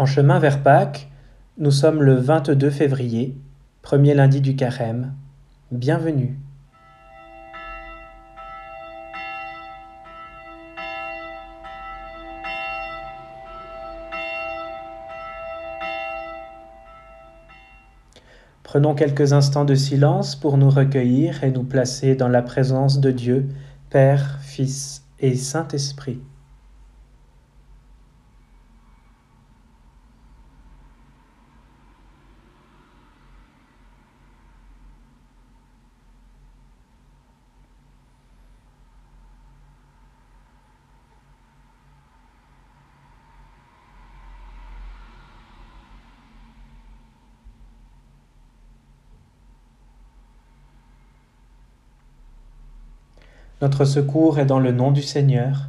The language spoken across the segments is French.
En chemin vers Pâques, nous sommes le 22 février, premier lundi du carême. Bienvenue. Prenons quelques instants de silence pour nous recueillir et nous placer dans la présence de Dieu, Père, Fils et Saint-Esprit. Notre secours est dans le nom du Seigneur,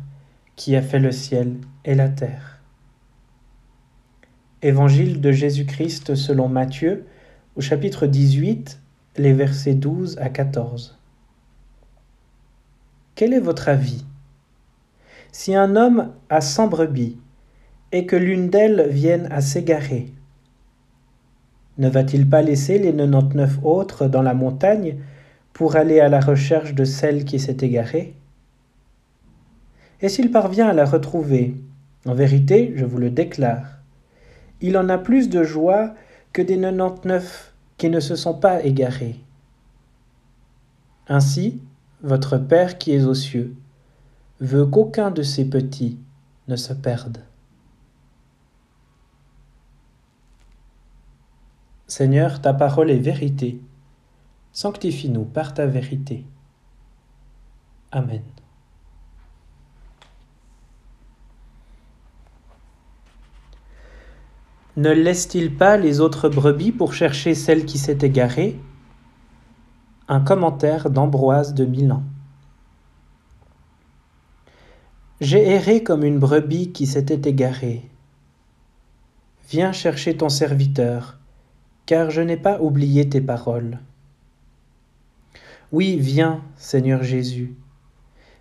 qui a fait le ciel et la terre. Évangile de Jésus-Christ selon Matthieu, au chapitre 18, les versets 12 à 14. Quel est votre avis? Si un homme a cent brebis et que l'une d'elles vienne à s'égarer, ne va-t-il pas laisser les 99 autres dans la montagne pour aller à la recherche de celle qui s'est égarée Et s'il parvient à la retrouver, en vérité, je vous le déclare, il en a plus de joie que des 99 qui ne se sont pas égarés. Ainsi, votre Père qui est aux cieux veut qu'aucun de ses petits ne se perde. Seigneur, ta parole est vérité. Sanctifie-nous par ta vérité. Amen. Ne laisse-t-il pas les autres brebis pour chercher celle qui s'est égarée Un commentaire d'Ambroise de Milan. J'ai erré comme une brebis qui s'était égarée. Viens chercher ton serviteur, car je n'ai pas oublié tes paroles. Oui, viens, Seigneur Jésus.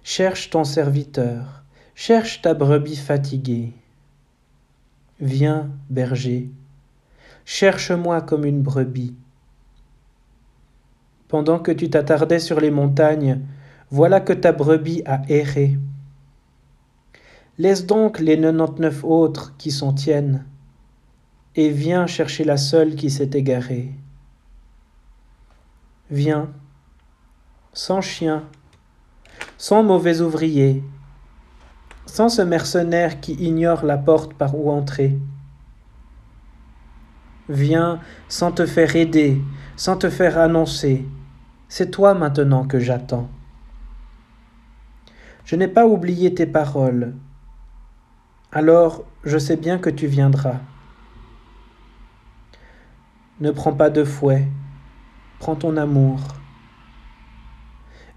Cherche ton serviteur, cherche ta brebis fatiguée. Viens, berger, cherche-moi comme une brebis. Pendant que tu t'attardais sur les montagnes, voilà que ta brebis a erré. Laisse donc les 99 autres qui sont tiennes, et viens chercher la seule qui s'est égarée. Viens, sans chien, sans mauvais ouvrier, sans ce mercenaire qui ignore la porte par où entrer. Viens sans te faire aider, sans te faire annoncer. C'est toi maintenant que j'attends. Je n'ai pas oublié tes paroles. Alors je sais bien que tu viendras. Ne prends pas de fouet, prends ton amour.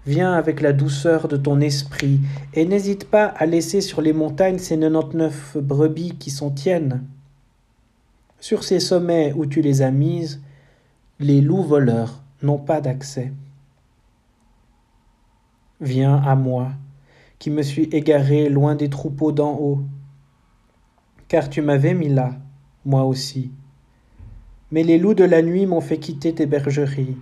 Viens avec la douceur de ton esprit, et n'hésite pas à laisser sur les montagnes ces 99 brebis qui sont tiennes. Sur ces sommets où tu les as mises, les loups voleurs n'ont pas d'accès. Viens à moi, qui me suis égaré loin des troupeaux d'en haut, car tu m'avais mis là, moi aussi. Mais les loups de la nuit m'ont fait quitter tes bergeries.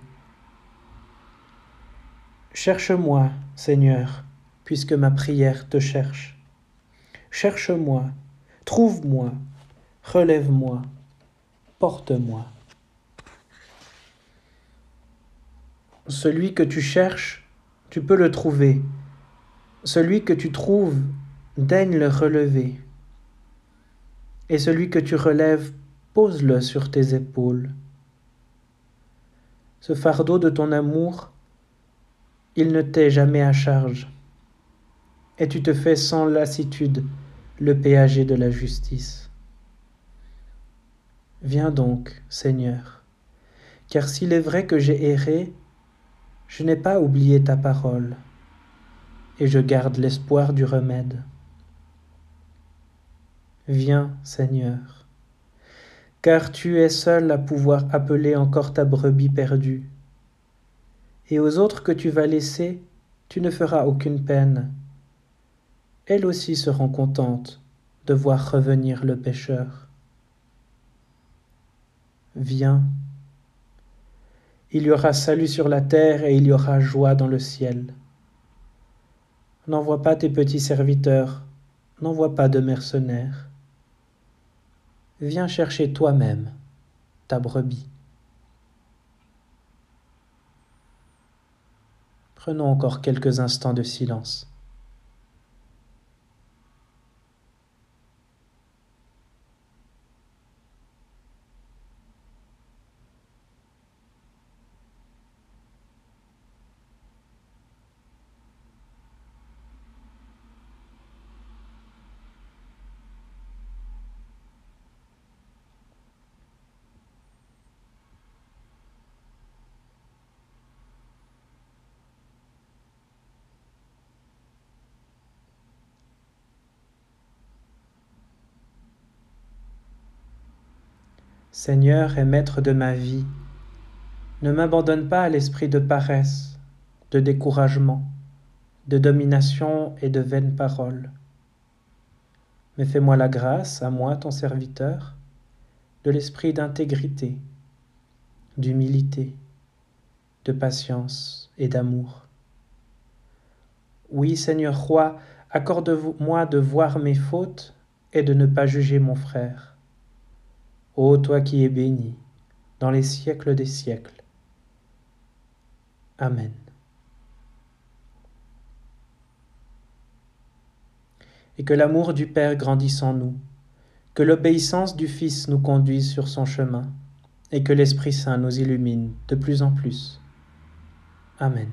Cherche-moi, Seigneur, puisque ma prière te cherche. Cherche-moi, trouve-moi, relève-moi, porte-moi. Celui que tu cherches, tu peux le trouver. Celui que tu trouves, daigne le relever. Et celui que tu relèves, pose-le sur tes épaules. Ce fardeau de ton amour, il ne t'est jamais à charge, et tu te fais sans lassitude le péager de la justice. Viens donc, Seigneur, car s'il est vrai que j'ai erré, je n'ai pas oublié ta parole, et je garde l'espoir du remède. Viens, Seigneur, car tu es seul à pouvoir appeler encore ta brebis perdue et aux autres que tu vas laisser, tu ne feras aucune peine. Elles aussi seront contentes de voir revenir le pécheur. viens. Il y aura salut sur la terre et il y aura joie dans le ciel. N'envoie pas tes petits serviteurs, n'envoie pas de mercenaires. Viens chercher toi-même ta brebis. Prenons encore quelques instants de silence. Seigneur et Maître de ma vie, ne m'abandonne pas à l'esprit de paresse, de découragement, de domination et de vaines paroles. Mais fais-moi la grâce, à moi ton serviteur, de l'esprit d'intégrité, d'humilité, de patience et d'amour. Oui, Seigneur roi, accorde-moi de voir mes fautes et de ne pas juger mon frère Ô toi qui es béni dans les siècles des siècles. Amen. Et que l'amour du Père grandisse en nous, que l'obéissance du Fils nous conduise sur son chemin, et que l'Esprit Saint nous illumine de plus en plus. Amen.